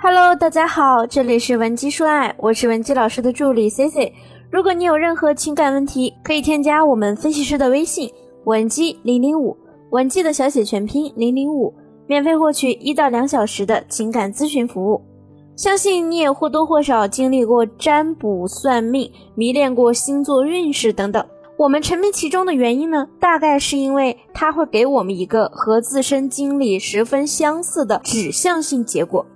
Hello，大家好，这里是文姬说爱，我是文姬老师的助理 Cici。如果你有任何情感问题，可以添加我们分析师的微信文姬零零五，文姬的小写全拼零零五，免费获取一到两小时的情感咨询服务。相信你也或多或少经历过占卜、算命、迷恋过星座运势等等。我们沉迷其中的原因呢，大概是因为它会给我们一个和自身经历十分相似的指向性结果。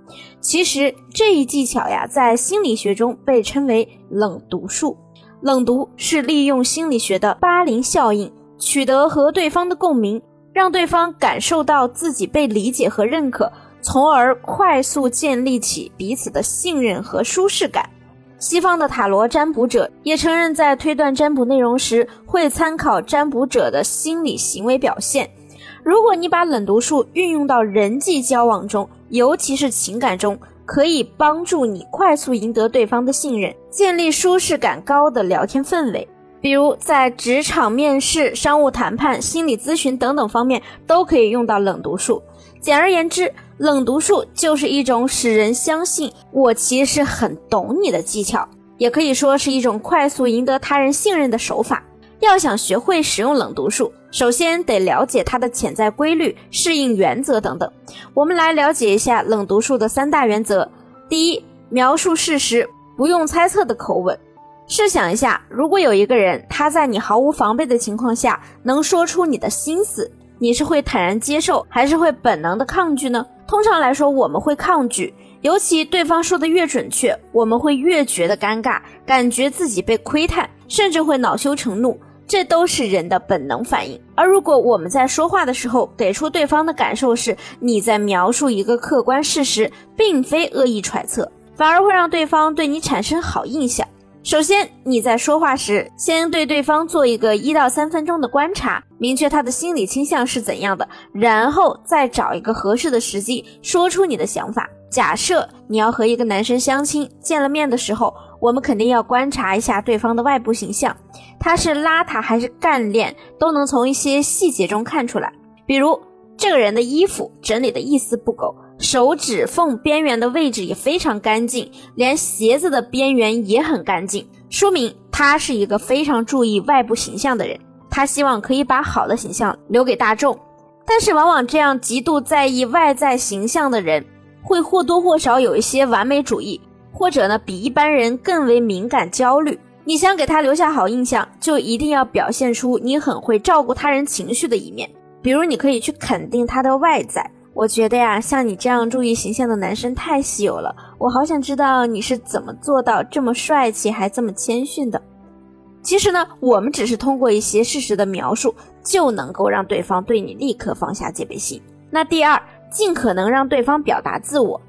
其实这一技巧呀，在心理学中被称为冷读术。冷读是利用心理学的巴林效应，取得和对方的共鸣，让对方感受到自己被理解和认可，从而快速建立起彼此的信任和舒适感。西方的塔罗占卜者也承认，在推断占卜内容时，会参考占卜者的心理行为表现。如果你把冷读术运用到人际交往中，尤其是情感中，可以帮助你快速赢得对方的信任，建立舒适感高的聊天氛围。比如在职场面试、商务谈判、心理咨询等等方面，都可以用到冷读术。简而言之，冷读术就是一种使人相信我其实很懂你的技巧，也可以说是一种快速赢得他人信任的手法。要想学会使用冷读术，首先得了解它的潜在规律、适应原则等等。我们来了解一下冷读术的三大原则：第一，描述事实，不用猜测的口吻。试想一下，如果有一个人他在你毫无防备的情况下能说出你的心思。你是会坦然接受，还是会本能的抗拒呢？通常来说，我们会抗拒，尤其对方说的越准确，我们会越觉得尴尬，感觉自己被窥探，甚至会恼羞成怒，这都是人的本能反应。而如果我们在说话的时候，给出对方的感受是你在描述一个客观事实，并非恶意揣测，反而会让对方对你产生好印象。首先，你在说话时，先对对方做一个一到三分钟的观察，明确他的心理倾向是怎样的，然后再找一个合适的时机说出你的想法。假设你要和一个男生相亲，见了面的时候，我们肯定要观察一下对方的外部形象，他是邋遢还是干练，都能从一些细节中看出来。比如，这个人的衣服整理的一丝不苟。手指缝边缘的位置也非常干净，连鞋子的边缘也很干净，说明他是一个非常注意外部形象的人。他希望可以把好的形象留给大众，但是往往这样极度在意外在形象的人，会或多或少有一些完美主义，或者呢比一般人更为敏感焦虑。你想给他留下好印象，就一定要表现出你很会照顾他人情绪的一面，比如你可以去肯定他的外在。我觉得呀，像你这样注意形象的男生太稀有了。我好想知道你是怎么做到这么帅气还这么谦逊的。其实呢，我们只是通过一些事实的描述，就能够让对方对你立刻放下戒备心。那第二，尽可能让对方表达自我。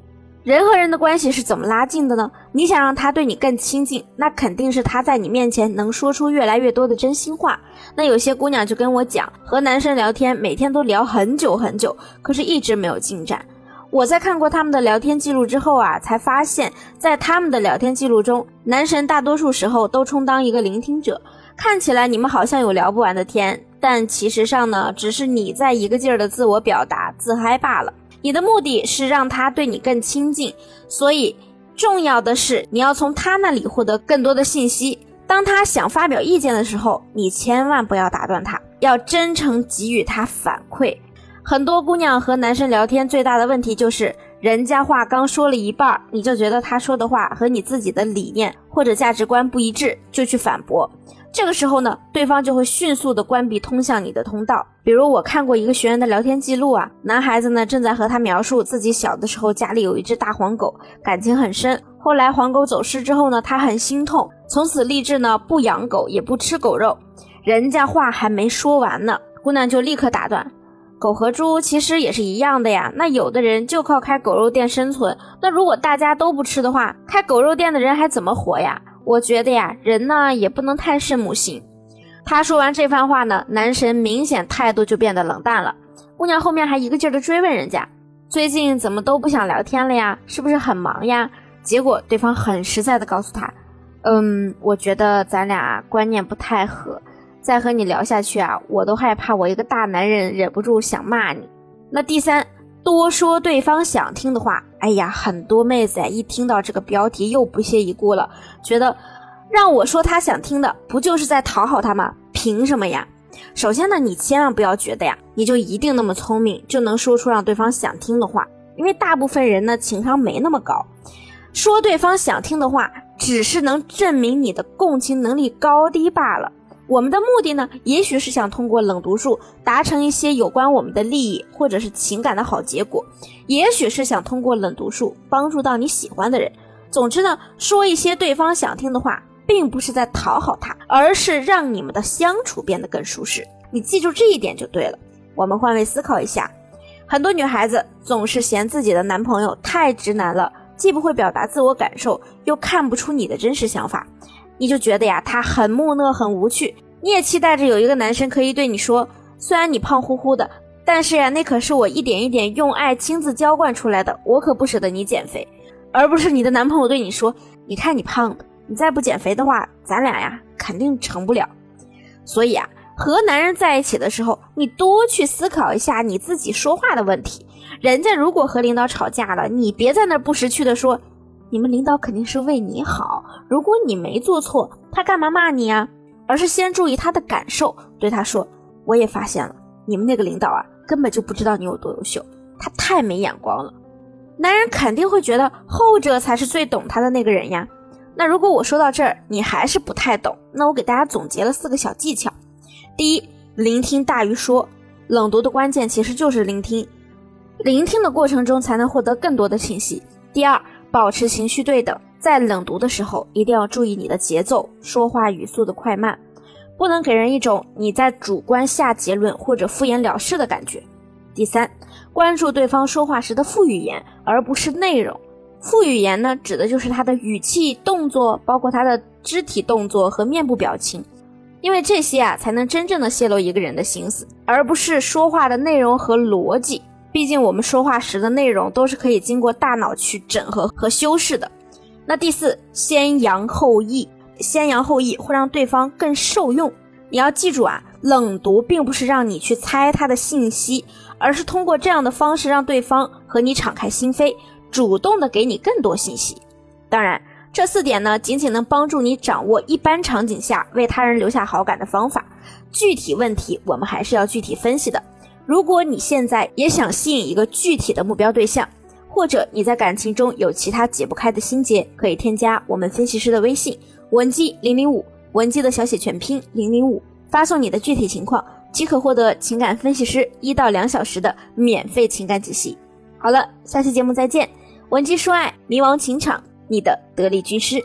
人和人的关系是怎么拉近的呢？你想让他对你更亲近，那肯定是他在你面前能说出越来越多的真心话。那有些姑娘就跟我讲，和男生聊天，每天都聊很久很久，可是一直没有进展。我在看过他们的聊天记录之后啊，才发现，在他们的聊天记录中，男神大多数时候都充当一个聆听者。看起来你们好像有聊不完的天，但其实上呢，只是你在一个劲儿的自我表达、自嗨罢了。你的目的是让他对你更亲近，所以重要的是你要从他那里获得更多的信息。当他想发表意见的时候，你千万不要打断他，要真诚给予他反馈。很多姑娘和男生聊天最大的问题就是，人家话刚说了一半，你就觉得他说的话和你自己的理念或者价值观不一致，就去反驳。这个时候呢，对方就会迅速的关闭通向你的通道。比如我看过一个学员的聊天记录啊，男孩子呢正在和他描述自己小的时候家里有一只大黄狗，感情很深。后来黄狗走失之后呢，他很心痛，从此立志呢不养狗也不吃狗肉。人家话还没说完呢，姑娘就立刻打断：狗和猪其实也是一样的呀。那有的人就靠开狗肉店生存，那如果大家都不吃的话，开狗肉店的人还怎么活呀？我觉得呀，人呢也不能太圣母心。他说完这番话呢，男神明显态度就变得冷淡了。姑娘后面还一个劲儿的追问人家，最近怎么都不想聊天了呀？是不是很忙呀？结果对方很实在的告诉他，嗯，我觉得咱俩观念不太合，再和你聊下去啊，我都害怕我一个大男人忍不住想骂你。那第三，多说对方想听的话。哎呀，很多妹子呀，一听到这个标题又不屑一顾了，觉得让我说他想听的，不就是在讨好他吗？凭什么呀？首先呢，你千万不要觉得呀，你就一定那么聪明，就能说出让对方想听的话，因为大部分人呢情商没那么高，说对方想听的话，只是能证明你的共情能力高低罢了。我们的目的呢，也许是想通过冷读术达成一些有关我们的利益或者是情感的好结果，也许是想通过冷读术帮助到你喜欢的人。总之呢，说一些对方想听的话，并不是在讨好他，而是让你们的相处变得更舒适。你记住这一点就对了。我们换位思考一下，很多女孩子总是嫌自己的男朋友太直男了，既不会表达自我感受，又看不出你的真实想法。你就觉得呀，他很木讷，很无趣。你也期待着有一个男生可以对你说，虽然你胖乎乎的，但是呀，那可是我一点一点用爱亲自浇灌出来的，我可不舍得你减肥。而不是你的男朋友对你说，你看你胖的，你再不减肥的话，咱俩呀肯定成不了。所以啊，和男人在一起的时候，你多去思考一下你自己说话的问题。人家如果和领导吵架了，你别在那不识趣的说。你们领导肯定是为你好，如果你没做错，他干嘛骂你呀？而是先注意他的感受，对他说：“我也发现了，你们那个领导啊，根本就不知道你有多优秀，他太没眼光了。”男人肯定会觉得后者才是最懂他的那个人呀。那如果我说到这儿，你还是不太懂，那我给大家总结了四个小技巧：第一，聆听大于说，冷读的关键其实就是聆听，聆听的过程中才能获得更多的信息。第二，保持情绪对等，在冷读的时候一定要注意你的节奏、说话语速的快慢，不能给人一种你在主观下结论或者敷衍了事的感觉。第三，关注对方说话时的副语言，而不是内容。副语言呢，指的就是他的语气、动作，包括他的肢体动作和面部表情，因为这些啊，才能真正的泄露一个人的心思，而不是说话的内容和逻辑。毕竟我们说话时的内容都是可以经过大脑去整合和修饰的。那第四，先扬后抑，先扬后抑会让对方更受用。你要记住啊，冷读并不是让你去猜他的信息，而是通过这样的方式让对方和你敞开心扉，主动的给你更多信息。当然，这四点呢，仅仅能帮助你掌握一般场景下为他人留下好感的方法，具体问题我们还是要具体分析的。如果你现在也想吸引一个具体的目标对象，或者你在感情中有其他解不开的心结，可以添加我们分析师的微信文姬零零五，文姬的小写全拼零零五，发送你的具体情况，即可获得情感分析师一到两小时的免费情感解析。好了，下期节目再见，文姬说爱，迷茫情场，你的得力军师。